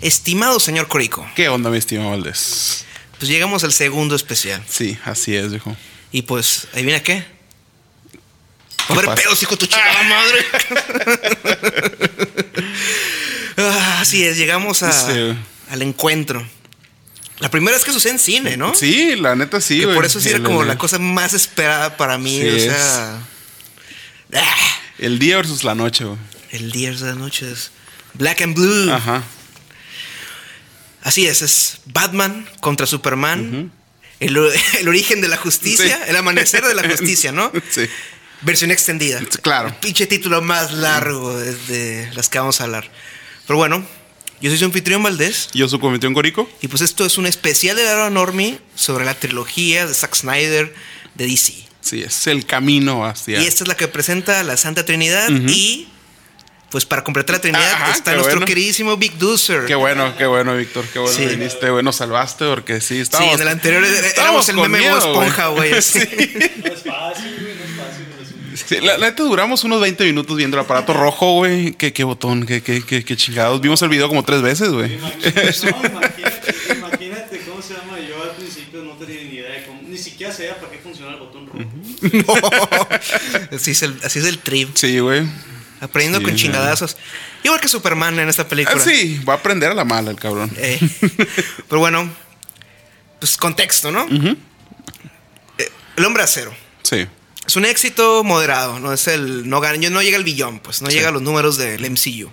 Estimado señor Corico, ¿Qué onda, mi estimado Valdés? pues llegamos al segundo especial. Sí, así es, viejo. Y pues, ¿ahí viene qué? ¿Qué A ver, pedos, hijo de tu chingada madre. Ah, Así es, llegamos a- Sí. al encuentro. La primera vez que sucede en cine, ¿no? Sí, la neta sí, Que güey. por eso sí era como la cosa más esperada para mí. Sí o sea. ah, El día versus la noche, güey. el día de la noche es Black and Blue. Ajá. Así es, es Batman contra Superman. el, el origen de la justicia, Sí. el amanecer de la justicia, ¿no? Sí. Versión extendida. Claro. El pinche título más largo de las que vamos a hablar. Pero bueno, yo soy su anfitrión Valdés. Yo su cometió en Corico. Y pues esto es un especial de la Normie sobre la trilogía de Zack Snyder de DC. Sí, es el camino hacia. Y esta es la que presenta la Santa Trinidad. Y pues para completar la Trinidad Ajá, está nuestro bueno. queridísimo Big Doozer. Qué bueno, qué bueno, Víctor. Qué bueno Sí. que viniste, güey. Nos salvaste porque sí, Sí, estábamos. en el anterior éramos estábamos el meme miedo, esponja, güey. así. No es fácil, güey, Sí, la neta duramos unos 20 minutos viendo el aparato rojo, güey. Qué, qué botón, qué, qué, qué, qué chingados. Vimos el video como tres veces, güey. Imagínate, no, imagínate, imagínate cómo se llama. Yo al principio no tenía ni idea de cómo, ni siquiera sabía para qué funciona el botón rojo. No. Así es el, así es el trip. Sí, güey. Aprendiendo Sí, con chingadazos. Igual que Superman en esta película. Ah, sí, va a aprender a la mala el cabrón. Eh, pero bueno, pues contexto, ¿no? Eh, el hombre acero. Sí es un éxito moderado, no es el no gana, no llega al billón, pues no llega a los números del MCU.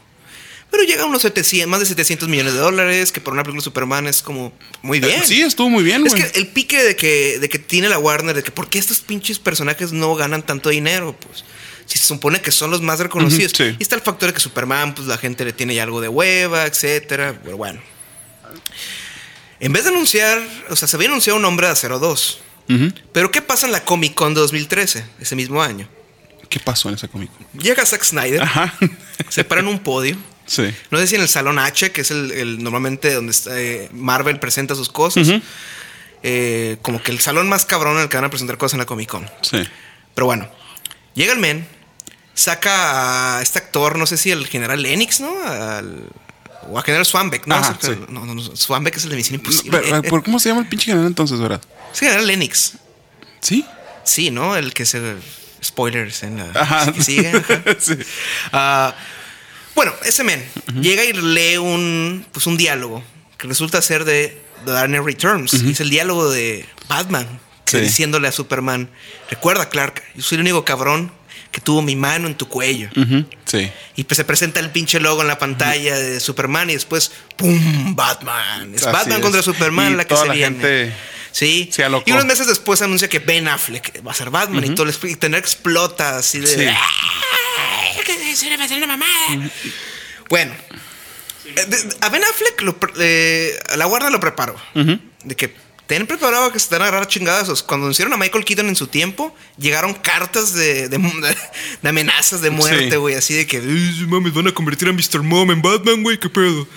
Pero llega a unos 700, más de 700 millones de dólares, que por una película de Superman es como muy eh, bien. Sí, estuvo muy bien, Es que el pique de que, de que tiene la Warner, de que por qué estos pinches personajes no ganan tanto dinero, pues si se supone que son los más reconocidos. Y está el factor de que Superman, pues la gente le tiene ya algo de hueva, etcétera, pero bueno. En vez de anunciar, o sea, se había anunciado un hombre de 02. Pero ¿qué pasa en la Comic Con de 2013, ese mismo año? ¿Qué pasó en esa Comic Con? Llega Zack Snyder, se para en un podio. Sí. No sé si en el Salón H, que es el, normalmente donde eh, Marvel presenta sus cosas. Eh, como que el salón más cabrón en el que van a presentar cosas en la Comic Con. Sí. Pero bueno, llega el men, saca a este actor, no sé si el general Lennox, ¿no? Al, o a general Swanbeck, ¿no? No, no, no Swanbeck es el de Misión Imposible. ¿Cómo se llama el pinche general entonces, verdad? Es general Lennox. ¿Sí? Sí, ¿no? El que se. Spoilers en la. Ajá. que sigue. ajá. sí. Ah, bueno, ese men llega y lee un, pues un diálogo que resulta ser de The Dark Knight Returns. Es el diálogo de Batman que Sí. diciéndole a Superman: Recuerda, Clark, yo soy el único cabrón que tuvo mi mano en tu cuello. Sí. Y pues se presenta el pinche logo en la pantalla de Superman y después ¡pum! Batman. Es Así Batman es. contra Superman Y la que toda se la viene. gente Sí. y unos meses después anuncia que Ben Affleck va a ser Batman y todo el y tener explota así de. Sí. "Ah, una mamada". Bueno. eh, A Ben Affleck lo eh, la guarda lo preparó. De que ten preparado que se te van a agarrar chingadazos. Cuando anunciaron a Michael Keaton en su tiempo, llegaron cartas de, de, de amenazas de muerte, Sí. güey. Así de que, "Ay, mames, van a convertir a Mr. Mom en Batman, güey, qué pedo.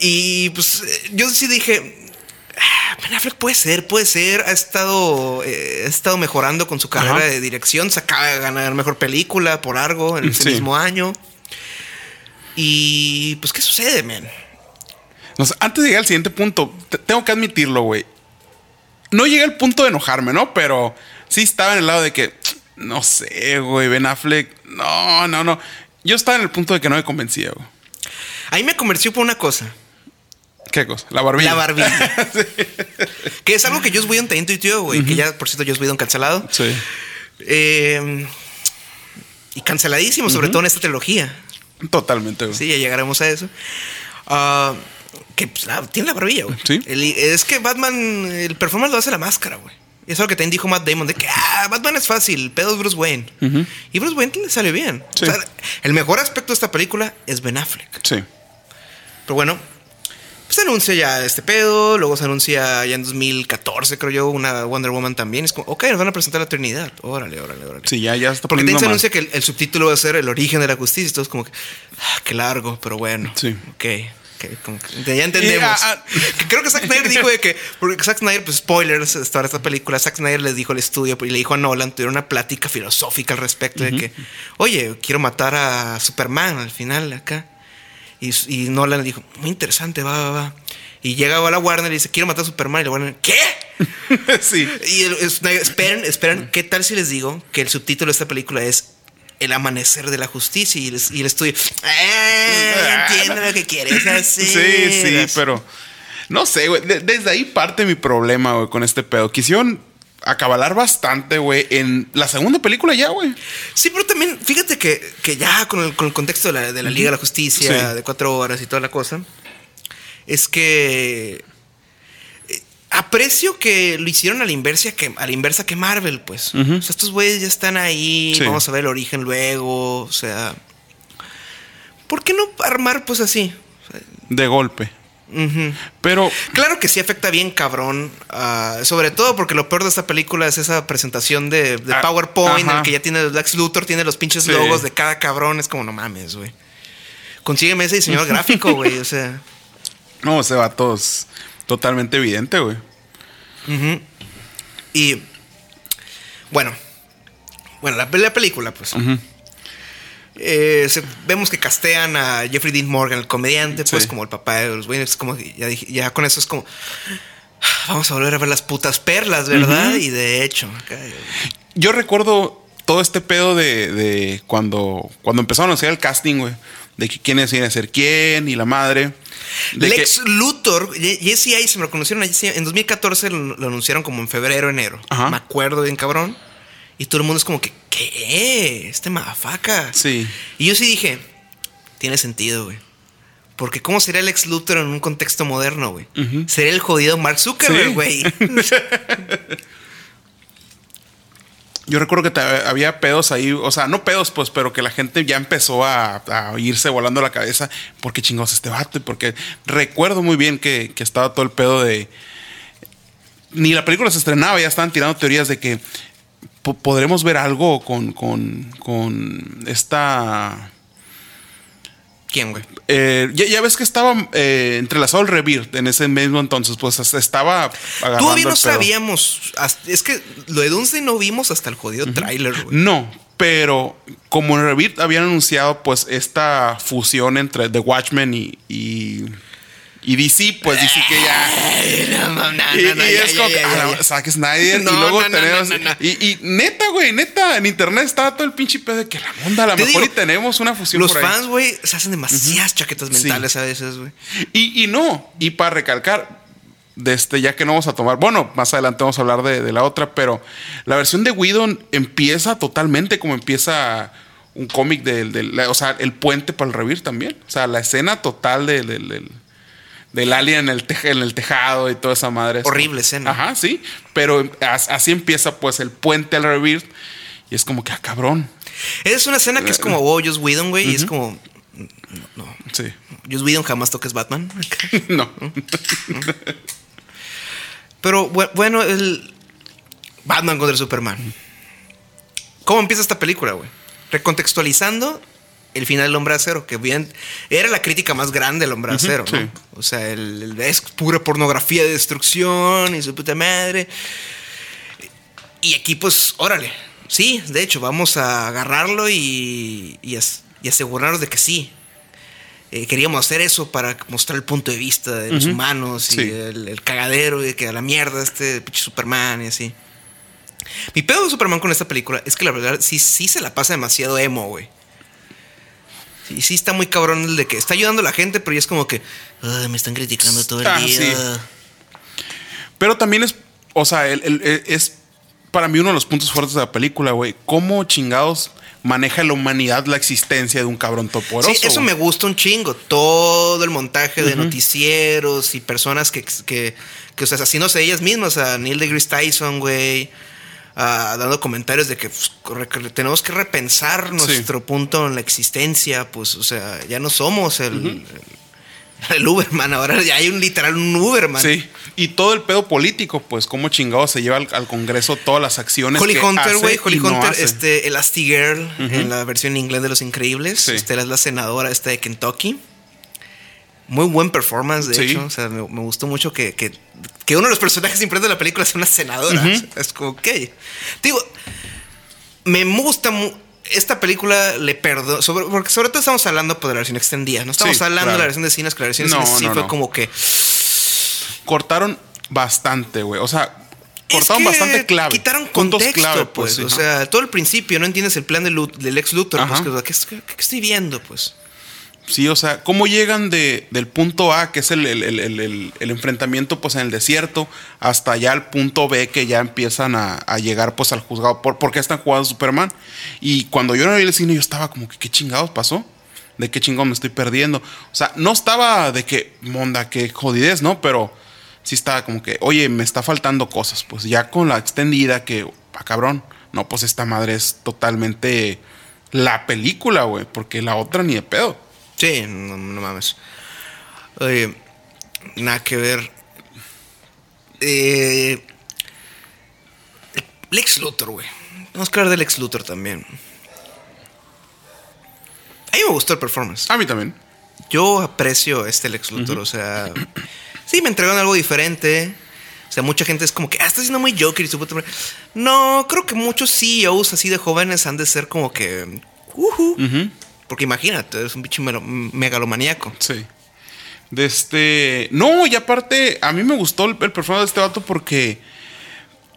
Y pues eh, yo sí dije, "Ah, Ben Affleck puede ser, puede ser. Ha estado, eh, ha estado mejorando con su carrera Ajá. de dirección. Se acaba de ganar mejor película por algo en ese Sí. mismo año. Y pues, ¿qué sucede, man? No antes de llegar al siguiente punto, te- tengo que admitirlo, güey. No llegué al punto de enojarme, ¿no? Pero sí estaba en el lado de que, no sé, güey, Ben Affleck. No, no, no. Yo estaba en el punto de que no me convencía, güey. Ahí me convenció por una cosa. ¿Qué cosa? La barbilla. La barbilla. Que es algo que Joss Whedon te intuitió, güey. Que ya, por cierto, Joss Whedon cancelado. Sí. Eh, y canceladísimo, sobre todo en esta trilogía. Totalmente, güey. Sí, ya llegaremos a eso. Ah, que pues, la- tiene la barbilla, güey. Sí. El- es que Batman, el performance lo hace la máscara, güey. Eso es lo que también dijo Matt Damon, de que ah, Batman es fácil, pedo es Bruce Wayne. Y Bruce Wayne le sale bien. Sí. O sea, el mejor aspecto de esta película es Ben Affleck. Sí. Pero bueno, se anuncia ya este pedo. Luego se anuncia ya en 2014, creo yo, una Wonder Woman también. Es como, ok, nos van a presentar la Trinidad. Órale, órale, órale. Sí, ya, ya está Porque se anuncia que el, el subtítulo va a ser el origen de la justicia. Y todo es como que, ah, qué largo, pero bueno. Sí. Ok. ok, como que ya entendemos. Ah, ah. Que Creo que Zack Snyder dijo de que, porque Zack Snyder, pues spoilers, esta, esta película, Zack Snyder les dijo al estudio y le dijo a Nolan, tuvieron una plática filosófica al respecto de que, oye, quiero matar a Superman al final acá. Y, y Nolan le dijo, muy interesante, va, va, va. Y llega a la Warner y dice, quiero matar a Superman. Y la Warner, ¿qué? sí. Y el- esperen, esperen, ¿qué tal si les digo que el subtítulo de esta película es El amanecer de la justicia? Y, les- y el estudio, "Ah, entiendo lo que quieres hacer. Sí, sí, pero no sé, güey. de- desde ahí parte mi problema, güey, con este pedo. Quisieron acabalar bastante, güey, en la segunda película ya, güey. Sí, pero también, fíjate que, que ya con el, con el contexto de la, de la Liga de la Justicia, Sí. de cuatro horas y toda la cosa, es que eh, aprecio que lo hicieron a la inversa que, a la inversa que Marvel, pues. O sea, estos güeyes ya están ahí, Sí. vamos a ver el origen luego, o sea... ¿Por qué no armar pues así? De golpe. Pero Claro que sí afecta bien cabrón, ah, sobre todo porque lo peor de esta película es esa presentación de, de Ah, PowerPoint en el que ya tiene Lex Luthor, tiene los pinches Sí. logos de cada cabrón, es como no mames, güey. Consígueme ese diseñador gráfico, güey, o sea. no, ese vato es totalmente evidente, güey. Y bueno, bueno, la, la película, pues. Ujú. Eh, se- vemos que castean a Jeffrey Dean Morgan, el comediante, pues Sí. como el papá de los güeyes. Como ya, dije- ya con eso es como. Vamos a volver a ver las putas perlas, ¿verdad? Y de hecho, acá, Yo recuerdo todo este pedo de, de cuando, cuando empezaron a anunciar el casting, güey. De que quiénes iban a ser quién y la madre. De Lex que, Luthor, Jesse Eisenberg, me lo conocieron a Jesse- en 2014 lo, lo anunciaron como en febrero, enero. Ajá. Me acuerdo bien cabrón. Y todo el mundo es como que, ¿qué? Este mafaca. Sí. Y yo sí dije, tiene sentido, güey. Porque ¿cómo sería Lex Luthor en un contexto moderno, güey? Sería el jodido Mark Zuckerberg, Sí. güey. Yo recuerdo que te- había pedos ahí, o sea, no pedos, pues, pero que la gente ya empezó a, a irse volando la cabeza. ¿Por qué chingados este vato? Y Porque recuerdo muy bien que, que estaba todo el pedo de. Ni la película se estrenaba, ya estaban tirando teorías de que podremos ver algo con, con, con esta. ¿Quién, güey? eh, ya, ya ves que estaba eh, entrelazado el Rebirth en ese mismo entonces, pues estaba agarrando Todavía no sabíamos. es que lo de Doomsday no vimos hasta el jodido tráiler, güey. No, pero como en Revit habían anunciado pues esta fusión entre The Watchmen y, y, y DC, pues DC que ya... No, no, no, Y, no, no, y ya, es como ah. Zack Snyder No, y luego tenemos... Y, y neta, güey, neta, en internet estaba todo el pinche pedo de que la onda, a lo mejor digo, y tenemos una fusión Los por ahí. fans, güey, se hacen demasiadas chaquetas Sí. mentales a veces, güey. Y, y no, y para recalcar, de este, ya que no vamos a tomar, bueno, más adelante vamos a hablar de, de la otra, pero la versión de Whedon empieza totalmente como empieza un cómic del, o sea, el puente para el revir también. O sea, la escena total del, del, del- del alien en el, teja- en el tejado y toda esa madre. Horrible escena. Ajá, sí. Pero as- así empieza pues el puente al revir y es como que, ah, cabrón. Es una escena que es como, oh, Joss Whedon, güey, y es como, no, no. Sí. Joss Whedon jamás toques Batman. no. Pero bu- bueno, el Batman contra Superman. ¿Cómo empieza esta película, güey? Recontextualizando el final del Hombre Acero, que bien era la crítica más grande del Hombre Acero, ¿no? sí. O sea, el, el- es pura pornografía de destrucción y su puta madre. Y aquí, pues, órale. Sí, de hecho, vamos a agarrarlo y, y, as- y asegurarnos de que sí. Eh, queríamos hacer eso para mostrar el punto de vista de los humanos y Sí. el, el cagadero y que a la mierda este pinche Superman y así. Mi pedo de Superman con esta película es que la verdad sí, sí se la pasa demasiado emo, güey. Sí, sí está muy cabrón el de que está ayudando a la gente, pero ya es como que "Ay, me están criticando todo el Ah, día. sí. Pero también es, o sea, el- el- el- es para mí uno de los puntos fuertes de la película, güey. ¿Cómo chingados maneja la humanidad la existencia de un cabrón toporoso? Sí, eso güey? me gusta un chingo. Todo el montaje de noticieros y personas que, que, que, o sea, haciéndose ellas mismas. A Neil deGrasse Tyson, güey. Dando comentarios de que pues, tenemos que repensar nuestro punto en la existencia. Pues, o sea, ya no somos el, el, el Uberman. Ahora ya hay un literal un Uberman. Sí. Y todo el pedo político, pues, cómo chingados se lleva al, al Congreso todas las acciones. Holly que Hunter, güey. Holly no Hunter, hace. este, Elastigirl, en la versión en inglés de Los Increíbles. Sí. Usted es la senadora esta de Kentucky. Muy buen performance, de Sí. hecho. O sea, me, me gustó mucho que, que, que uno de los personajes importantes de la película sea una senadora. Es como, ok. Digo, me gusta mu- esta película le perdo sobre, porque sobre todo estamos hablando pues, de la versión extendida. No estamos Sí, hablando de la versión de cines, que la versión de No, cines sí no, fue no. como que. Cortaron bastante, güey. O sea, Es cortaron que bastante clave. Quitaron contexto, clave, pues. sí. o sea, todo el principio no entiendes el plan del ex Luthor. Pues, Ajá. que- ¿qué, qué- qué estoy viendo? Pues. Sí, o sea, ¿cómo llegan de, del punto A, que es el, el- el- el- el- el enfrentamiento pues en el desierto, hasta ya al punto B que ya empiezan a, a llegar pues al juzgado? ¿Por, ¿Por qué están jugando Superman? Y cuando yo no vi el cine, yo estaba como que, ¿qué chingados pasó? ¿De qué chingón me estoy perdiendo? O sea, no estaba de que, monda, que jodidez, ¿no? Pero sí estaba como que, oye, me está faltando cosas. Pues ya con la extendida que, ah, cabrón, no, pues esta madre es totalmente la película, güey, porque la otra ni de pedo. Sí, no, no mames. Oye, nada que ver. Eh, Lex Luthor, güey. Vamos a hablar del Lex Luthor también. A mí me gustó el performance. A mí también. Yo aprecio este Lex Luthor, o sea, sí me entregaron algo diferente. O sea, mucha gente es como que, ah, está siendo muy Joker y su puta madre". No, creo que muchos CEOs así de jóvenes han de ser como que, ujú. Ujú. Porque imagínate, es un bicho megalomaníaco. Sí. De este. No, y aparte, a mí me gustó el, el performance de este vato porque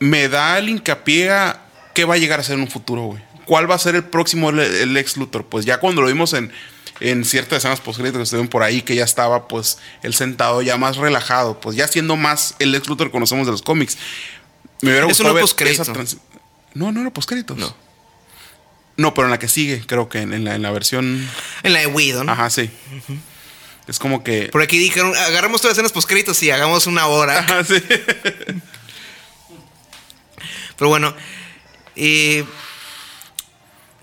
me da el hincapié a qué va a llegar a ser en un futuro, güey. ¿Cuál va a ser el próximo el, el ex Luthor? Pues ya cuando lo vimos en, en ciertas escenas post que estuvieron por ahí, que ya estaba, pues, él sentado ya más relajado, pues ya siendo más el ex Luthor que conocemos de los cómics. Me hubiera Eso gustado no ver No, no era postcréditos. No. No, pero en la que sigue, creo que en, en la, en la versión. En la de Whedon. Ajá, sí. Es como que. Por aquí dijeron, agarramos todas las escenas poscritos y hagamos una hora. Ajá, sí. Pero bueno, eh,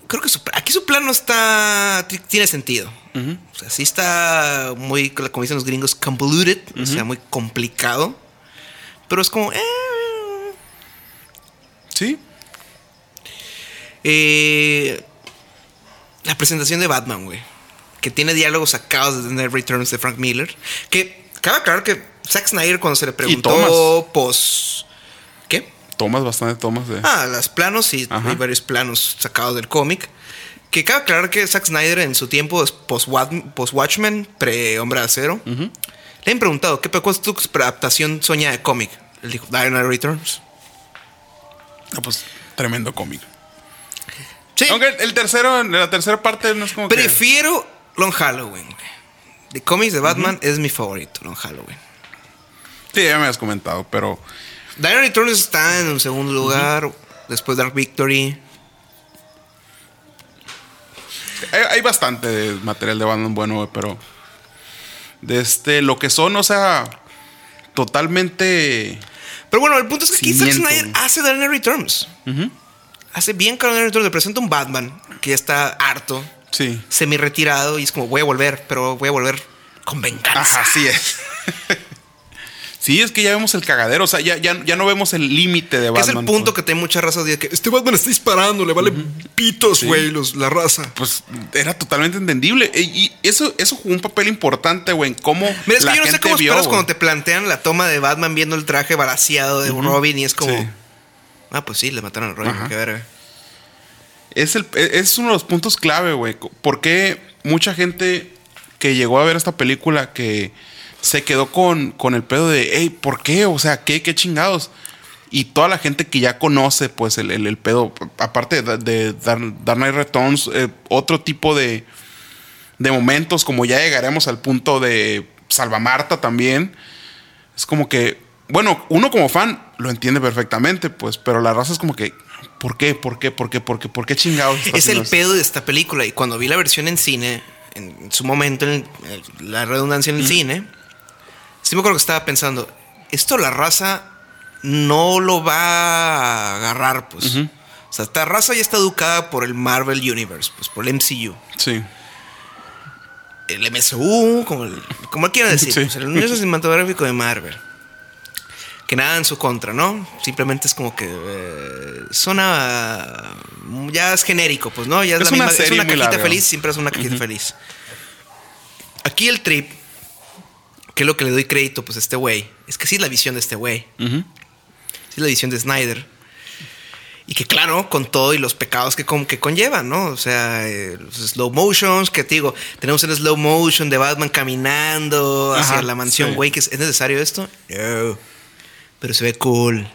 creo que su- aquí su plan no está. ti- Tiene sentido. O sea, sí está muy, como dicen los gringos, convoluted, o sea, muy complicado. Pero es como. eh, Sí. Eh, la presentación de Batman, güey. Que tiene diálogos sacados de The Night Returns de Frank Miller. Que cabe aclarar que Zack Snyder, cuando se le preguntó, pues. ¿Qué? Tomas bastante tomas de. Ah, las planos y Ajá. hay varios planos sacados del cómic. Que cabe aclarar que Zack Snyder en su tiempo es post-Watchmen, pre-Hombre de Acero. Le han preguntado, ¿qué cuál es tu adaptación soñada de cómic? Él dijo, Knight Returns. Ah, pues tremendo cómic. Sí, Aunque el, tercero, la tercera parte no es como que. prefiero Long Halloween. güey. De cómics de Batman es mi favorito, Long Halloween. Sí, ya me has comentado, pero. Knight Returns está en un segundo lugar, después Dark Victory. Hay, hay bastante material de Batman bueno, güey, pero. De este, lo que son, o sea. Totalmente. Pero bueno, el punto es que Cimiento, Snyder hace Dark Returns. Hace bien Knight Returns. Le presenta un Batman que está harto, Sí. semi retirado y es como voy a volver, pero voy a volver con venganza. Ajá, así es. sí, es que ya vemos el cagadero. O sea, ya, ya, ya no vemos el límite de Batman. es el punto que tiene mucha raza de que este Batman está disparando, le vale pitos, güey, los- la raza. Pues era totalmente entendible. E- Y eso, eso jugó un papel importante, güey, en cómo. Mira, es la que yo no sé gente cómo vio, esperas cuando te plantean la toma de Batman viendo el traje balaseado de Robin y es como. Sí. Ah, pues sí, le mataron a Ajá. qué verga. Es, el, es uno de los puntos clave, güey. Porque mucha gente que llegó a ver esta película que se quedó con, con el pedo de, hey, ¿por qué? O sea, ¿qué, qué chingados? Y toda la gente que ya conoce, pues, el, el- el pedo, aparte de, de Dark, Dark Knight Returns, eh, otro tipo de, de momentos, como ya llegaremos al punto de Salva Marta también. Es como que, bueno, uno como fan lo entiende perfectamente, pues, pero la raza es como que, ¿por qué? ¿Por qué? ¿Por qué? ¿Por qué? ¿Por qué chingados? Es el pedo de esta película. Y cuando vi la versión en cine, en su momento, en el- la redundancia en el cine, sí me acuerdo que estaba pensando, esto la raza no lo va a agarrar, pues. O sea, esta raza ya está educada por el Marvel Universe, pues por el MCU. Sí. El MSU, como, el, como quieran decir, Sí. pues, el universo cinematográfico de Marvel. Que nada en su contra, ¿no? Simplemente es como que eh, suena. Ya es genérico, pues, ¿no? Ya es, Es la una misma. Es una cajita larga. feliz, siempre es una cajita feliz. Aquí el trip ¿qué es lo que le doy crédito pues a este güey? Es que sí es la visión de este güey. Sí es la visión de Snyder. Y que claro, con todo y los pecados que, con- que conllevan, ¿no? O sea, eh, los slow motions, que te digo, tenemos el slow motion de Batman caminando hacia Ajá, la mansión, sí. güey, que es, ¿es necesario esto? No. Pero se ve cool.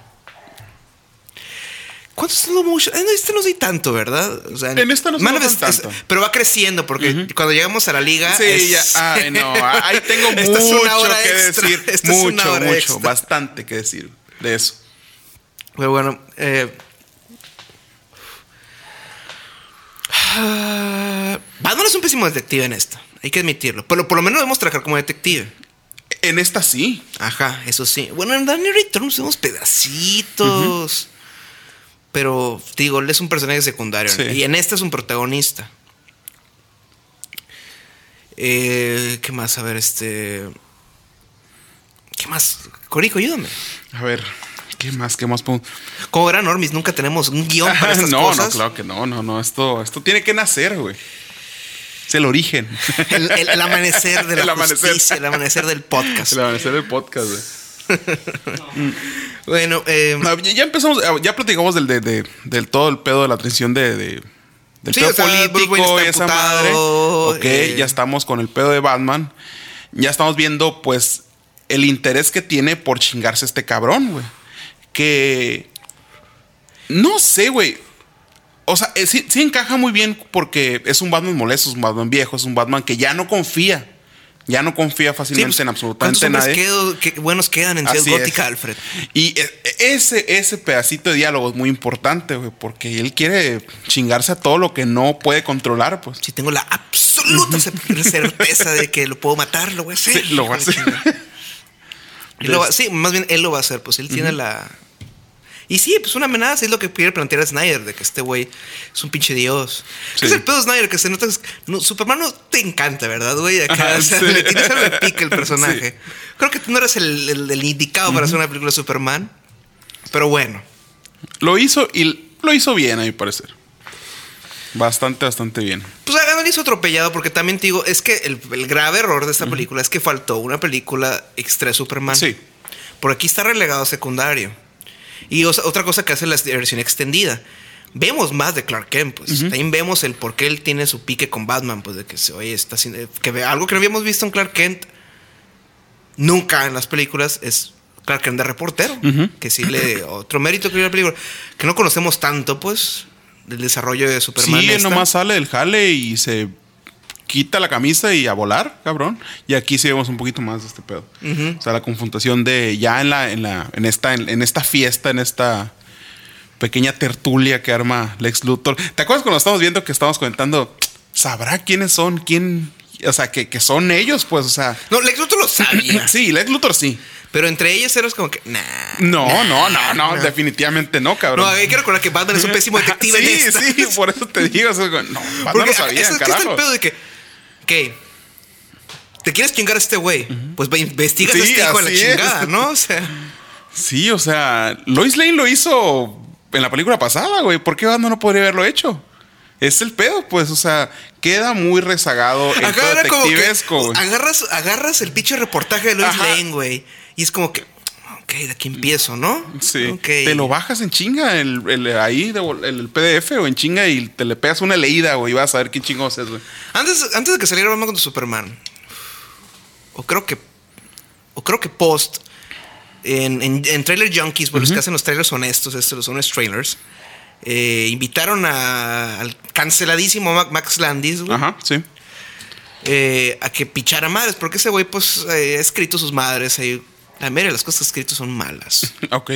¿Cuántos slow motion? En este no sé tanto, ¿verdad? O sea, En esta no es- tanto. pero va creciendo porque cuando llegamos a la liga. Sí, es- ya. Ay, no. Ahí tengo Esta es una mucho hora que extra. decir. Esta es una mucho, hora mucho. extra. Bastante que decir de eso. Pero bueno, eh, Batman es un pésimo detective en esta, hay que admitirlo. Pero por lo menos debemos trabajar como detective. En esta sí. Ajá, eso sí. Bueno, en Danny Returns vemos pedacitos. Pero, digo, él es un personaje secundario. Sí. Y en esta es un protagonista. Eh, ¿Qué más? A ver, este. ¿Qué más? Corico, ayúdame. A ver, ¿qué más? ¿Qué más? Como verán, Normis, nunca tenemos un guion para estas no, cosas. no, claro que no, no, no. Esto, esto tiene que nacer, güey. Es el origen. El, el- el amanecer de la El amanecer. justicia, el amanecer del podcast. El amanecer del podcast, güey. Bueno, eh, No, ya empezamos, ya platicamos del, de, de- del todo el pedo de la transición de, de- del Sí, pedo o sea, político y esa madre. Ok, eh. ya estamos con el pedo de Batman. Ya estamos viendo, pues, el interés que tiene por chingarse este cabrón, güey. Que. No sé, güey. O sea, eh, sí, sí encaja muy bien porque es un Batman molesto, es un Batman viejo, es un Batman que ya no confía. Ya no confía sí, fácilmente pues, en ¿cuántos absolutamente nadie. quedo- qué buenos quedan en Ciudad Gótica. Alfred? Y e- ese, ese pedacito de diálogo es muy importante, güey, porque él quiere chingarse a todo lo que no puede controlar, pues. Si tengo la absoluta ce- certeza de que lo puedo matar, lo voy a hacer. Sí, lo va a hacer. lo va- sí, más bien él lo va a hacer, pues él tiene la. Y sí, pues una amenaza es lo que quiere plantear a Snyder, de que este güey es un pinche dios. ¿Qué Sí. es el pedo de Snyder? Que se nota. no, Superman no te encanta, ¿verdad, güey? Acá, Ajá, o sea, sí. le tienes algo de pique el personaje. Creo que tú no eres el, el- el indicado para hacer una película de Superman. Pero bueno. Lo hizo y lo hizo bien, a mi parecer. Bastante, bastante bien. Pues Agamben hizo atropellado porque también te digo, es que el, el grave error de esta película es que faltó una película extra de Superman. Sí. Por aquí está relegado a secundario. Y otra cosa que hace la versión extendida. Vemos más de Clark Kent, pues. También vemos el por qué él tiene su pique con Batman, pues de que se oye, está haciendo. Que algo que no habíamos visto en Clark Kent nunca en las películas es Clark Kent de reportero. Que sí le. Otro mérito que la película. Que no conocemos tanto, pues, del desarrollo de Superman. sí, esta. nomás sale del jale y se quita la camisa y a volar, cabrón. Y aquí sí vemos un poquito más de este pedo. O sea, la confrontación de ya en la, en la, en esta, en, en esta fiesta, en esta pequeña tertulia que arma Lex Luthor. ¿Te acuerdas cuando estamos viendo que estamos comentando? ¿Sabrá quiénes son? ¿Quién? O sea, que, que son ellos, pues, o sea. No, Lex Luthor lo sabía. Sí, Lex Luthor sí. Pero entre ellos eras como que, nah. No, nah, no, no, no, nah. definitivamente no, cabrón. No, hay que recordar que Batman es un pésimo detective sí, en sí, por eso te digo. no, Batman Porque lo sabía, es, es carajo. el pedo de que, ¿qué? ¿Te quieres chingar a este güey? Pues ve, investiga a Sí, este hijo de la es. chingada, ¿no? O sea, Sí, o sea, Lois Lane lo hizo en la película pasada, güey. ¿Por qué Batman no podría haberlo hecho? Es el pedo, pues, o sea, queda muy rezagado el como que detectivesco, güey. agarras, agarras el pinche reportaje de Lois Ajá. Lane, güey. Y es como que, ok, de aquí empiezo, ¿no? Sí. Te lo bajas en chinga el, el- ahí, el, PDF o en chinga y te le pegas una leída, güey, y vas a ver qué chingos es, güey. Antes, antes de que saliera Batman contra Superman, o creo que, o creo que post, en, en, en Trailer Junkies, pues los que hacen los trailers honestos, estos los honest trailers, eh, invitaron a- al canceladísimo Ma- Max Landis, güey, Ajá, sí. eh, a que pichara madres, porque ese güey, pues, eh, ha escrito sus madres ahí. La mayoría de las cosas que escrito son malas. Ok.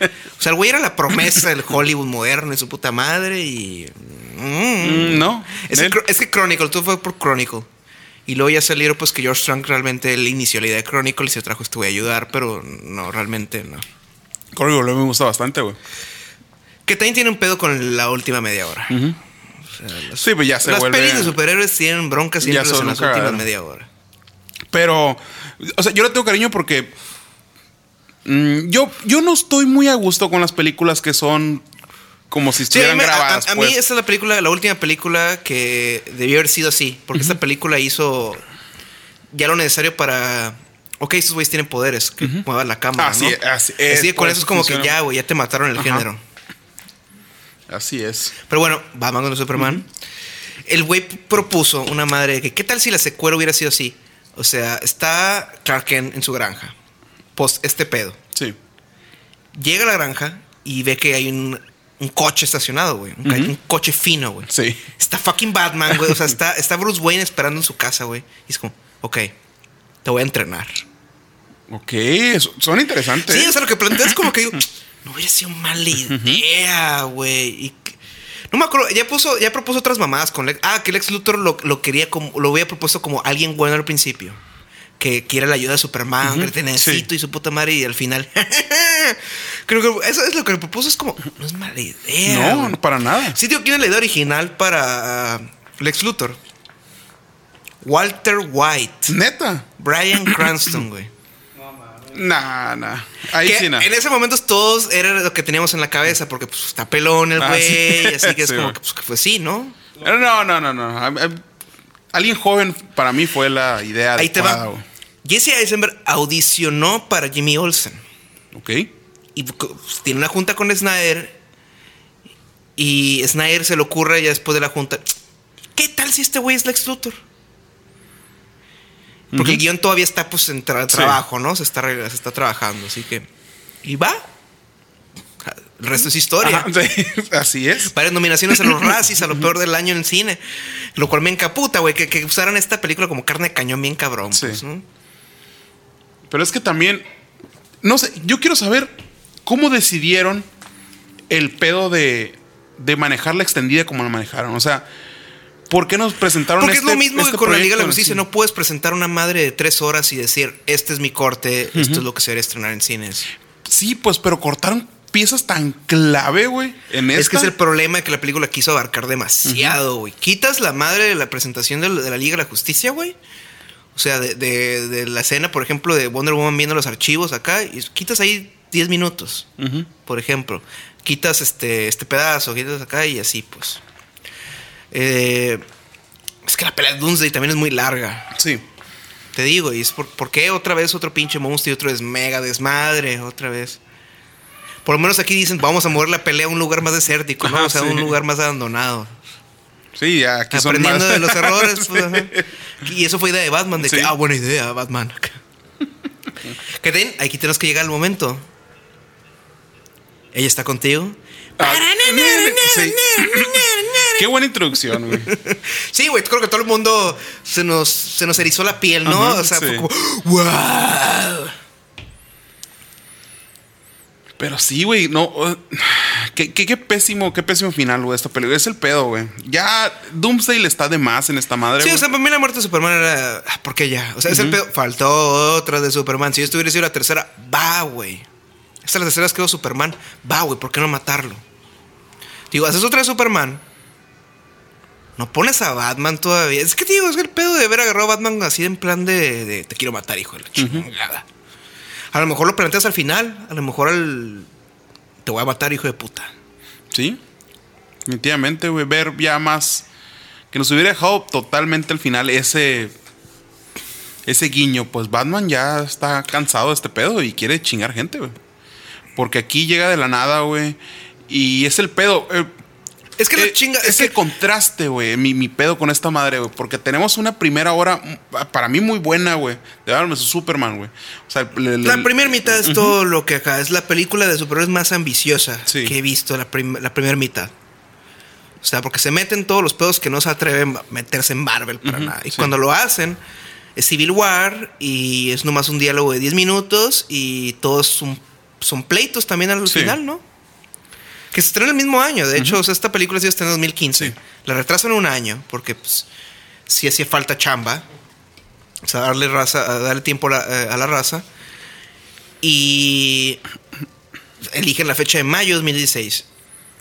O sea, el güey era la promesa del Hollywood moderno y su puta madre y... mm. Mm, no. Es que, es que Chronicle, todo fue por Chronicle. Y luego ya salieron pues que George Trunk realmente él inició la idea de Chronicle y se trajo este güey a ayudar, pero no, realmente no. Corrigo, me gusta bastante, güey. Que también tiene un pedo con la última media hora. O sea, las, Sí, pues ya se las vuelve. pelis de superhéroes tienen broncas siempre en las últimas media hora. Pero, o sea, yo le tengo cariño porque mm, yo, yo no estoy muy a gusto con las películas que son como si Sí, estuvieran a- grabadas. a- a pues. mí esta es la película, la última película que debió haber sido así, porque esta película hizo ya lo necesario para ok, estos güeyes tienen poderes, que muevan la cámara, Así ¿no? es, así Así es, que con eso es como que ya, güey, ya te mataron el Ajá. género. Así es. Pero bueno, Batman con Superman. El güey propuso una madre de que, ¿qué tal si la secuela hubiera sido así? O sea, está Clark Kent en su granja, post este pedo. Sí. Llega a la granja y ve que hay un, un coche estacionado, güey. Un, coche fino, güey. Sí. Está fucking Batman, güey. O sea, está, está Bruce Wayne esperando en su casa, güey. Y es como, ok, te voy a entrenar. Ok, son interesantes. Sí, o sea, lo que planteas es como que digo, no hubiera sido mala idea, güey. Y No me acuerdo, ya puso, ya propuso otras mamadas con Lex. Ah, que Lex Luthor lo, lo quería como, lo había propuesto como alguien bueno al principio. Que quiere la ayuda de Superman, que te necesito y su puta madre, y al final. Creo que eso es lo que le propuso, es como, no es mala idea. no, no para nada. Sí, digo, ¿quién es la idea original para ah, Lex Luthor? Walter White. Neta. Brian Cranston, güey. Nah, nah. Ahí Que sí, nah. en ese momento todos era lo que teníamos en la cabeza, porque pues está pelón el Ah, güey, sí. así que es Sí, como que, pues, fue sí, ¿no? No, no, no, no. A- a- Alguien joven para mí fue la idea Ahí te va. Jesse Eisenberg audicionó para Jimmy Olsen Ok. y pues, tiene una junta con Snyder y Snyder se le ocurre ya después de la junta, ¿qué tal si este güey es Lex Luthor? Porque el guion todavía está pues en tra- Sí. trabajo, ¿no? Se está, se está trabajando, así que... Y va. El resto es historia. Ajá, sí, así es. varias nominaciones a los Razzies, a lo peor del año en el cine. Lo cual me encaputa, güey, que, que usaran esta película como carne de cañón bien cabrón. Sí. pues, ¿no? Pero es que también, no sé, yo quiero saber cómo decidieron el pedo de, de manejar la extendida como la manejaron. O sea, ¿por qué nos presentaron Porque este es lo mismo este que con la Liga de la Justicia. No puedes presentar una madre de tres horas y decir, este es mi corte, esto es lo que se debería estrenar en cines. Sí, pues, pero cortaron piezas tan clave, güey, en esta. Es que es el problema de que la película quiso abarcar demasiado, güey. Quitas la madre de la presentación de, la- Liga de la Justicia, güey. O sea, de, de- de la escena, por ejemplo, de Wonder Woman viendo los archivos acá, y quitas ahí 10 minutos, por ejemplo. Quitas este, este pedazo, quitas acá y así, pues. Eh, es que la pelea de Doomsday también es muy larga. Sí. Te digo, y es por, ¿por qué otra vez otro pinche monstruo y otro es mega desmadre? Otra vez. Por lo menos aquí dicen, vamos a mover la pelea a un lugar más desértico, ¿no? Ajá, o sea, a sí. un lugar más abandonado. Sí, aquí son Aprendiendo más- de los errores. pues. Y eso fue idea de Batman, de que, ah, buena idea, Batman. que ten, aquí tenemos que llegar al momento. Ella está contigo. Ah, sí. Qué buena introducción, güey. Sí, güey, creo que todo el mundo se nos, se nos erizó la piel, ¿no? Ajá, o sea, sí. fue como, wow. Pero sí, güey, no. uh, qué, qué- qué pésimo, qué pésimo final, güey, esta película. Es el pedo, güey. Ya Doomsday le está de más en esta madre. Sí, o sea, para mí la muerte de Superman era. ah, ¿Por qué ya? O sea, es el pedo. Faltó otra de Superman. Si yo estuviera sido la tercera, va, güey. Esta es la tercera que veo Superman. Va, güey, ¿por qué no matarlo? Digo, haces otra de Superman. No pones a Batman todavía. Es que digo, es que el pedo de haber agarrado a Batman así en plan de, de, te quiero matar, hijo de la chingada. A lo mejor lo planteas al final. A lo mejor al. Te voy a matar, hijo de puta. Sí. Definitivamente, güey. Ver ya más. Que nos hubiera dejado totalmente al final ese. Ese guiño. Pues Batman ya está cansado de este pedo y quiere chingar gente, güey. Porque aquí llega de la nada, güey. Y es el pedo. eh, Es que la eh, chinga. Es que contraste, güey. Mi, mi pedo con esta madre, güey. Porque tenemos una primera hora, mm, para mí, muy buena, güey. De Batman vs Superman, güey. O sea, le- le- La primera mitad es todo lo que acá. Es la película de superhéroes más ambiciosa Sí. que he visto, la, prim- la primera mitad. O sea, porque se meten todos los pedos que no se atreven a meterse en Marvel para nada. Y sí. cuando lo hacen, es Civil War y es nomás un diálogo de 10 minutos y todos son, son pleitos también al Sí. final, ¿no? Que se estrenó el mismo año. De hecho, o sea, esta película se estrenó en 2015. Sí. La retrasan un año porque, pues, sí hacía falta chamba. O sea, darle, raza, darle tiempo a la, eh, a la raza. Y eligen la fecha de mayo de 2016.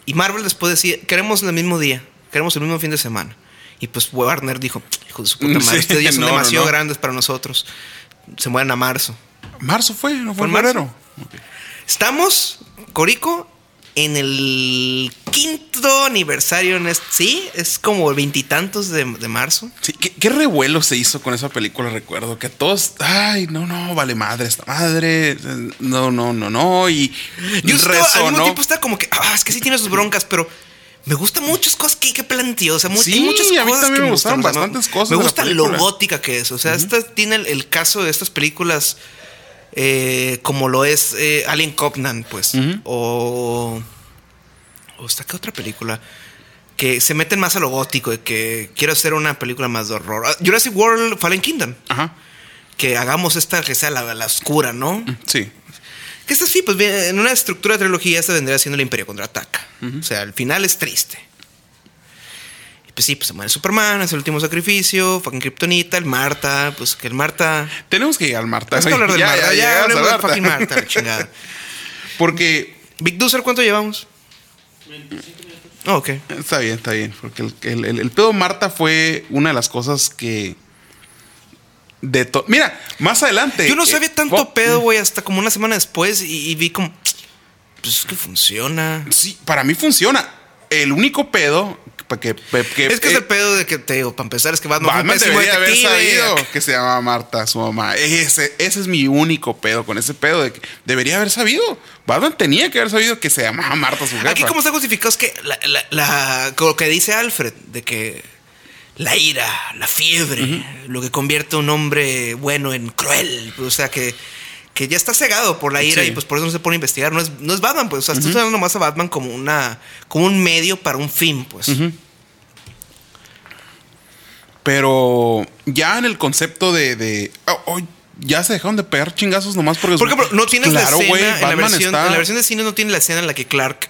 Y Marvel después decía, queremos el mismo día, queremos el mismo fin de semana. Y pues Warner dijo, hijo de su puta madre, Sí, ustedes ya son no, no, demasiado no. grandes para nosotros. Se mueren a marzo. Marzo fue, no ¿Fue fue en marzo? febrero. Ok. Estamos, Corico, en el quinto aniversario. En este- sí, es como veintitantos de, de marzo. Sí, ¿qué, qué revuelo se hizo con esa película, recuerdo. Que todos, ay, no, no, vale madre esta madre. No, no, no, no. Y Yo al mismo tiempo estaba como que, ah, es que sí tiene sus broncas, pero me gustan muchas cosas que, que planteó. O sea, Sí, muchas a mí cosas también que me gustaron gustan, o sea, bastantes cosas Me gusta lo gótica que es. O sea, esta tiene el, el caso de estas películas eh, como lo es eh, Alien Covenant, pues. O. O esta qué otra película. Que se meten más a lo gótico, de que quiero hacer una película más de horror. Ah, Jurassic World Fallen Kingdom. Ajá. Que hagamos esta que sea la, la oscura, ¿no? Sí. Que esta sí, pues bien, en una estructura de trilogía esta vendría siendo el Imperio contraataca. O sea, el final es triste. Pues sí, pues se muere Superman, es el último sacrificio, fucking Kryptonita, el Marta, pues que el Marta. Tenemos que llegar al Marta. Vamos a hablar del Ya, Marta, ya, ya, hablemos del fucking Marta, la chingada. Porque Big Dusser, ¿cuánto llevamos? 25 minutos. Oh, ok. Está bien, está bien. Porque el, el, el- el pedo Marta fue una de las cosas que. De to- Mira, más adelante. Yo no eh, sabía tanto oh, pedo, güey, hasta como una semana después y, y vi como. Pues es que funciona. Sí, para mí funciona. El único pedo. Que, que- es que es eh, el pedo de que te digo, para empezar, es que Batman, Batman debería haber sabido que se llamaba Marta, su mamá. Ese, ese es mi único pedo con ese pedo. De que debería haber sabido. Batman tenía que haber sabido que se llamaba Marta, su jefa. Aquí como está justificado es que la, la, lo que dice Alfred, de que la ira, la fiebre, lo que convierte a un hombre bueno en cruel, o sea que, que ya está cegado por la ira Sí. y pues por eso no se pone a investigar, no es, no es Batman, pues, o sea, estás usando nomás a Batman como una como un medio para un fin, pues. Pero ya en el concepto de. de oh, oh, ya se dejaron de pegar chingazos nomás porque. Por ejemplo, no tienes Claro, la escena en, la versión, está- en la versión de cine no tiene la escena en la que Clark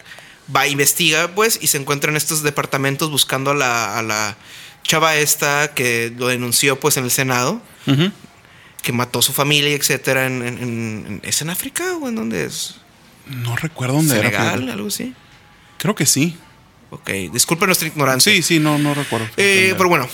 va a investiga, pues, y se encuentra en estos departamentos buscando a la, a la chava esta que lo denunció, pues, en el Senado, Ujú. Que mató a su familia, etcétera. En, en- en- ¿Es en África o en dónde es? No recuerdo dónde era. ¿Senegal? fíjate. Algo así. Creo que sí. Ok, disculpen nuestra ignorancia. Sí, sí, no, no recuerdo. Eh, pero bueno.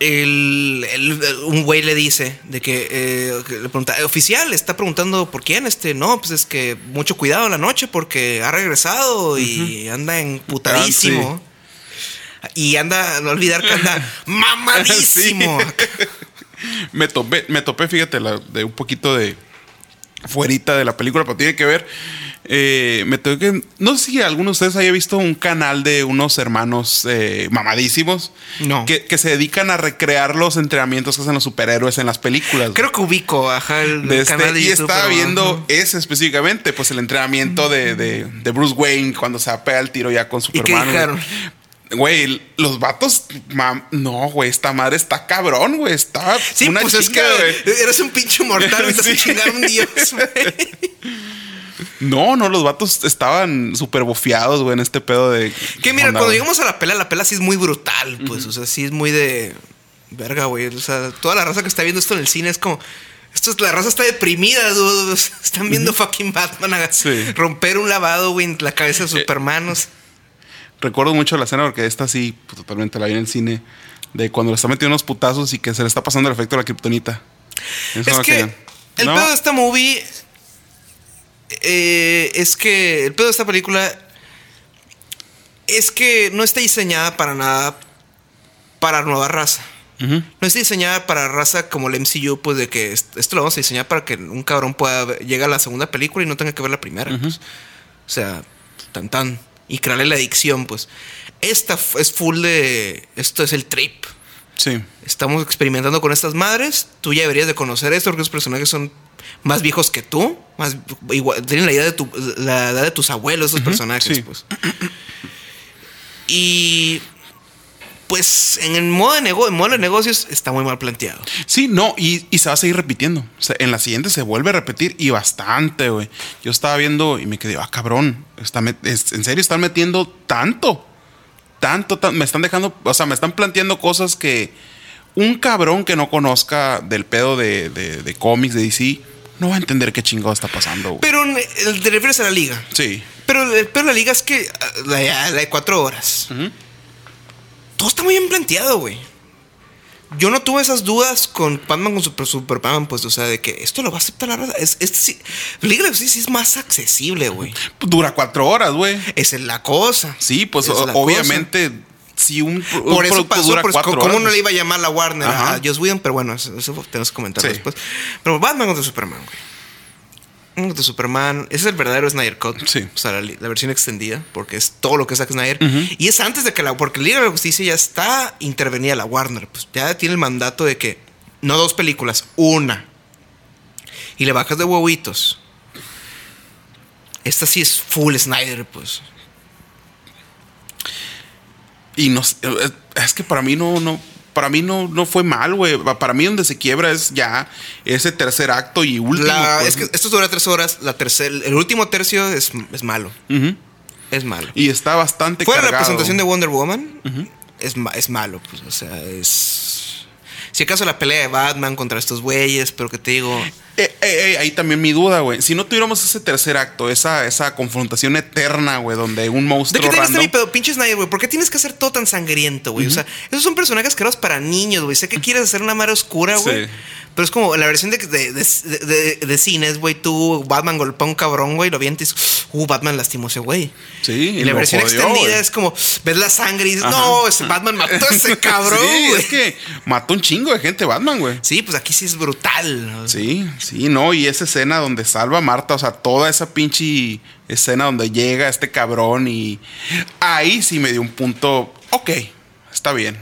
El, el- un güey le dice de que, eh, que le pregunta, "Eh, oficial, está preguntando por quién, este, no, pues es que mucho cuidado la noche porque ha regresado y anda emputadísimo. Y anda, no olvidar que anda mamadísimo. Me topé, me topé, fíjate, la- de un poquito de fuerita de la película, pero tiene que ver. eh, me tengo que. No sé si alguno de ustedes haya visto un canal de unos hermanos eh, mamadísimos No. que, que se dedican a recrear los entrenamientos que hacen los superhéroes en las películas. Creo que ubico, ajá, el, De este- canal y estaba pero, viendo ese específicamente, pues el entrenamiento de, de- de Bruce Wayne cuando se apea el tiro ya con ¿Y qué Superman. güey. dijeron? Güey, los vatos, mam- no, güey, esta madre está cabrón, güey, está Sí, una pues que güey. eres un pinche mortal, estás Sí. a chingar un dios, güey. No, no, los vatos estaban súper bofeados, güey, en este pedo de. Que mira, onda, cuando güey. llegamos a la pela, la pela sí es muy brutal, pues, o sea, sí es muy de verga, güey. O sea, toda la raza que está viendo esto en el cine es como. Esto es, la raza está deprimida, dude. Están viendo fucking Batman a- Sí. romper un lavado, güey, en la cabeza de Eh, Superman. o sea. Recuerdo mucho la escena porque esta sí, pues, totalmente la vi en el cine. De cuando le está metiendo unos putazos y que se le está pasando el efecto de la kriptonita. Eso Es que el No, pedo de esta movie eh, es que el pedo de esta película es que no está diseñada para nada para nueva raza. No está diseñada para raza como el MCU, pues de que est- esto lo vamos a diseñar para que un cabrón pueda llegar a la segunda película y no tenga que ver la primera. pues. O sea, tan tan. Y crearle la adicción, pues. Esta es full de. Esto es el trip. Sí. Estamos experimentando con estas madres. Tú ya deberías de conocer esto porque los personajes son más viejos que tú. Más igual, tienen la idea de tu, la edad de tus abuelos, esos personajes, sí. pues. Y pues en el modo de negocio, en modo de negocios está muy mal planteado. Sí, no, y, y se va a seguir repitiendo. O sea, en la siguiente se vuelve a repetir y bastante, güey. Yo estaba viendo y me quedé, ah, cabrón, está es- en serio están metiendo tanto, tanto, tan- me están dejando, o sea, me están planteando cosas que un cabrón que no conozca del pedo de, de- de cómics de DC no va a entender qué chingado está pasando, güey. Pero el- te refieres a la liga. Sí. Pero, el- pero la liga es que ah, la, la de cuatro horas. Ujú. Todo está muy bien planteado, güey. yo no tuve esas dudas con Batman con Super, Superman, pues, o sea, de que esto lo va a aceptar la verdad. Es, este sí, Liga de sí es más accesible, güey. Dura cuatro horas, güey. Esa es la cosa. Sí, pues es obviamente, si un, Por eso pasó, dura pues, cuatro ¿cómo horas. no le iba a llamar la Warner Ajá. a Joss Whedon? Pero bueno, eso, eso tenemos que comentarlo Sí. después. Pero Batman contra Superman, güey. Batman contra Superman, ese es el verdadero Snyder Cut. Sí. O sea, la, la versión extendida, porque es todo lo que saca Snyder. Y es antes de que la. Porque Liga de la Justicia ya está intervenida la Warner. Pues ya tiene el mandato de que no dos películas, una. Y le bajas de huevitos. Esta sí es full Snyder, pues. Y no sé, eh, es que para mí no, no, para mí no, no fue mal, güey. Para mí donde se quiebra es ya ese tercer acto y último. La- pues. es que esto dura tres horas. La tercer, el último tercio es, es malo. Es malo. Y está bastante Fue la cargado. representación de Wonder Woman. es, ma- es malo, pues. O sea, es. Si acaso la pelea de Batman contra estos güeyes, pero que te digo. Eh, eh, eh, ahí también mi duda, güey. Si no tuviéramos ese tercer acto, esa, esa confrontación eterna, güey, donde un ¿De monstruo qué tienes random... mi pedo? Pinche Snyder, güey. ¿Por qué tienes que hacer todo tan sangriento, güey? O sea, esos son personajes creados para niños, güey. Sé que quieres hacer una madre oscura, güey. Sí. Pero es como la versión de, de, de, de- de cines, güey. Tú, Batman golpea a un cabrón, güey. Lo avientas. Uh, Batman lastimó ese güey. Sí, Y la versión jodió, extendida es como, ves la sangre y dices, Ajá. no, ese Batman mató a ese cabrón, Sí, es que mató un chingo de gente Batman, güey. Sí, pues aquí sí es brutal. Sí, sí, no, y esa escena donde salva a Marta, o sea, toda esa pinche escena donde llega este cabrón y ahí sí me dio un punto, ok, está bien,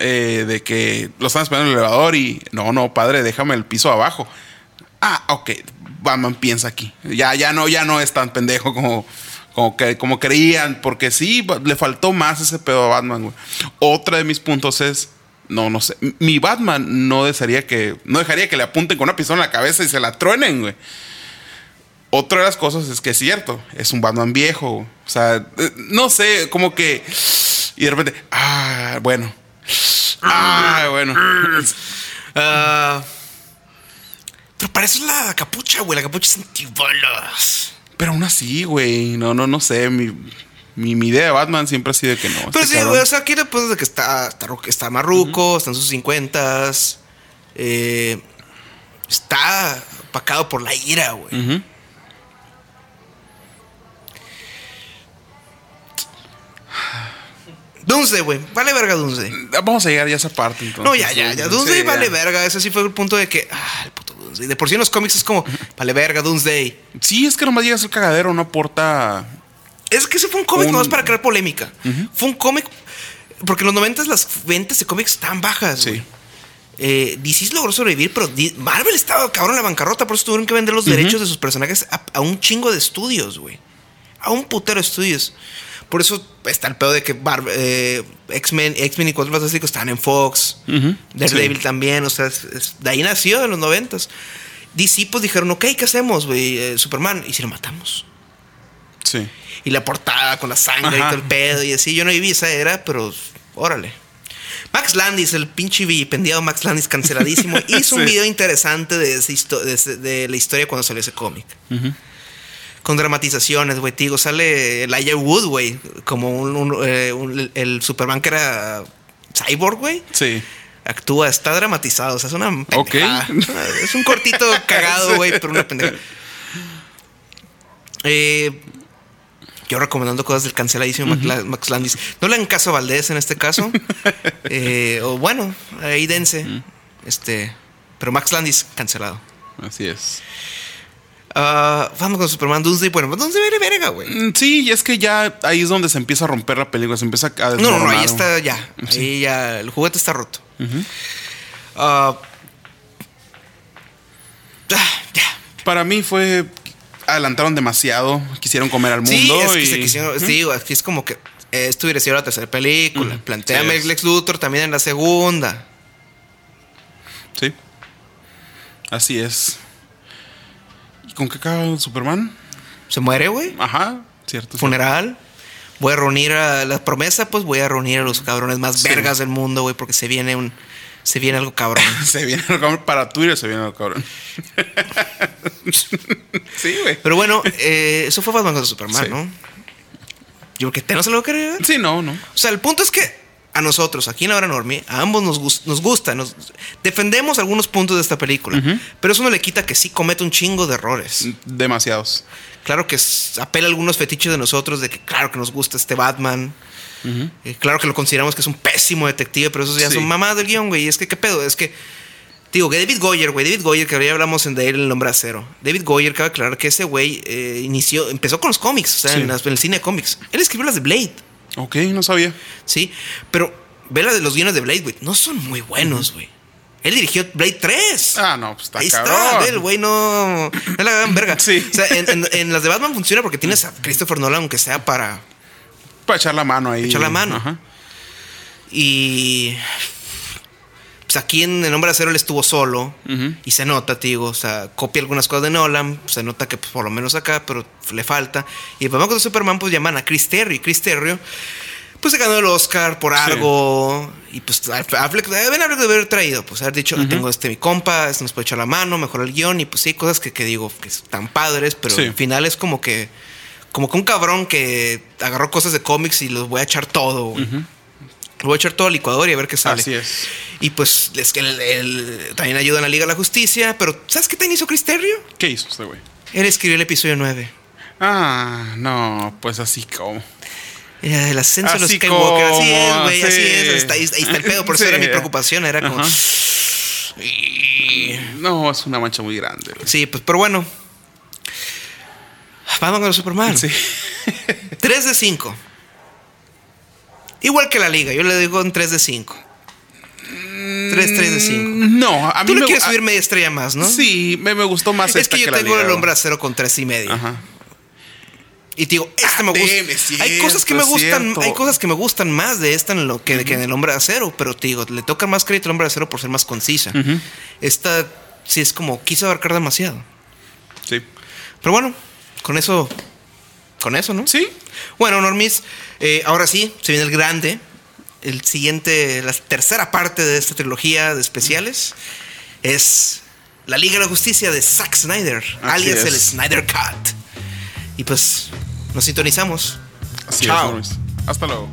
Eh, de que lo están esperando en el elevador y no, no, padre, déjame el piso abajo. Ah, ok, Batman piensa aquí, ya, ya no, ya no es tan pendejo como, como, que, como creían, porque sí, le faltó más ese pedo a Batman, güey. Otra de mis puntos es, no, no sé, mi Batman no desearía que, no dejaría que le apunten con una pistola en la cabeza y se la truenen, güey. Otra de las cosas es que es cierto, es un Batman viejo, o sea, eh, no sé, como que, y de repente, ah, bueno, ah, bueno, Ah, pero es la capucha, güey. La capucha es antibalas. pero aún así, güey, no, no, no sé, mi, mi, mi idea de Batman siempre ha sido que no. Pero este sí, cabrón- güey, o sea, aquí le pones de que está, está, está marruco, está en sus cincuentas. eh, está opacado por la ira, güey. Doomsday, güey. Vale verga Doomsday. Vamos a llegar ya a esa parte, entonces. No, ya, ya, ya. Doomsday Sí, vale ya. verga. Ese sí fue el punto de que. Ah, el puto Doomsday. De por sí en los cómics es como. Vale verga, Doomsday. Sí, es que nomás llegas al cagadero, no aporta. Es que ese fue un cómic Un- nomás para crear polémica. Fue un cómic. Porque en los 90 las ventas de cómics estaban bajas, Sí. Eh, DC logró sobrevivir, pero Marvel estaba cabrón en la bancarrota, por eso tuvieron que vender los derechos de sus personajes a, a un chingo de estudios, güey. A un putero de estudios. Por eso está el pedo de que eh, X-Men X-Men y Cuatro Fantásticos están en Fox. Ujú. Daredevil Sí. también, o sea, es- es- de ahí nació en los noventas. DC pues dijeron, ok, ¿qué hacemos, güey? Eh, Superman, y si lo matamos. Sí. Y la portada con la sangre y todo el pedo y así. Yo no viví esa era, pero órale. Max Landis, el pinche vilipendiado Max Landis canceladísimo, hizo un video interesante de, la historia cuando salió ese cómic. Con dramatizaciones, güey. Digo, sale Elijah Wood, güey. Como un, un, eh, un- el Superman que era cyborg, güey. Sí. Actúa, está dramatizado. O sea, es una pendejada. Es un cortito cagado, güey, pero una pendeja. Eh, yo recomendando cosas del canceladísimo Max Landis. No le hagan caso a Valdés en este caso. Eh, o bueno, ahí dense. Este. Pero Max Landis cancelado. Así es. Ah, vamos con Superman Doomsday. Bueno, Doomsday vale verga, güey. Mm, Sí, y es que ya ahí es donde se empieza a romper la película, se empieza a No, no, no, ahí está ya. Ahí ya. El juguete está roto. Ah, ya. Para mí fue. Adelantaron demasiado, quisieron comer al mundo. Sí, es que y- se quisieron. Digo, aquí es como que eh, esto hubiera sido la tercera película. Planteame Sí, el es. Lex Luthor también en la segunda. Sí. Así es. ¿Y con qué acaba Superman? Se muere, güey. Ajá, cierto. Funeral. Voy a reunir a la promesa, pues voy a reunir a los cabrones más Sí. vergas del mundo, güey, porque se viene un. Se viene algo cabrón. Se viene algo cabrón. Para Twitter se viene algo cabrón. sí, güey. Pero bueno, eh, eso fue Batman contra Superman, Sí. ¿no? Yo porque te no se lo quería ver. Sí, no, no. O sea, el punto es que a nosotros, aquí en la hora normie, a ambos nos, gus- nos gusta, nos defendemos algunos puntos de esta película, pero eso no le quita que sí comete un chingo de errores. Demasiados. Claro que apela a algunos fetiches de nosotros de que claro que nos gusta este Batman. Eh, claro que lo consideramos que es un pésimo detective, pero eso ya Sí. son mamadas del guion, güey. Y es que, ¿qué pedo? Es que, digo, que David Goyer, güey. David Goyer, que ya hablamos en de él, el nombre acero. David Goyer, cabe aclarar que ese güey eh, inició, empezó con los cómics, o sea, Sí. en, las- en el cine de cómics. Él escribió las de Blade, Ok, no sabía. ¿sí? Pero ve la de los guiones de Blade, güey. No son muy buenos, güey. Él dirigió Blade 3. Ah, no, pues está Ahí cabrón. está, el güey no. No la hagan verga. Sí. O sea, en, en- en las de Batman funciona porque tienes a Christopher Nolan, aunque sea para. Para echar la mano ahí. Echar la mano. Ajá. Y. Pues aquí en El Hombre de Acero él estuvo solo. Y se nota, te digo. O sea, copia algunas cosas de Nolan. Se nota que pues, por lo menos acá, pero le falta. Y el problema con Superman, pues llaman a Chris Terry. Chris Terry, pues se ganó el Oscar por algo. Y pues Affleck, Ben Affleck debe haber traído. Pues haber dicho, tengo este mi compa, este nos puede echar la mano, mejor el guion. Y pues sí, cosas que, que digo que están padres, pero Sí. al final es como que. Como que un cabrón que agarró cosas de cómics y los voy a echar todo. Lo voy a echar todo al licuador y a ver qué sale. Así es. Y pues es que el- el- también ayuda en la Liga de la Justicia. Pero ¿sabes qué también hizo Chris Terrio? ¿Qué hizo este güey? Él escribió el episodio 9. Ah, no, pues así como. El ascenso de los Así Skywalker. Así es, güey. Así sí. es. Ahí está, ahí el pedo. Por eso Sí. era mi preocupación. Era como. Ajá. No, es una mancha muy grande. Sí, pues, pero bueno. Vamos con Superman. Sí. 3 de 5. Igual que la liga. Yo le digo un 3 de 5. 3, 3 de 5. No, a mí Tú le me quieres a- subir media estrella más, ¿no? Sí, me, me gustó más Es esta que yo la tengo Liga, el hombre güey. acero con 3 y medio. Ajá. Y te digo, este me gusta. Es hay cosas que me cierto, gustan, cierto. hay cosas que me gustan más de esta en lo que, que en el hombre acero, pero te digo, le toca más crédito al hombre acero por ser más concisa. Esta sí es como quiso abarcar demasiado. Sí. Pero bueno, con eso, con eso, ¿no? Sí. Bueno, Normis, eh, ahora sí, se viene el grande, el siguiente, la tercera parte de esta trilogía de especiales es la Liga de la Justicia de Zack Snyder, Así alias es. el Snyder Cut. Y pues nos sintonizamos. Así Chao. es. Hasta luego.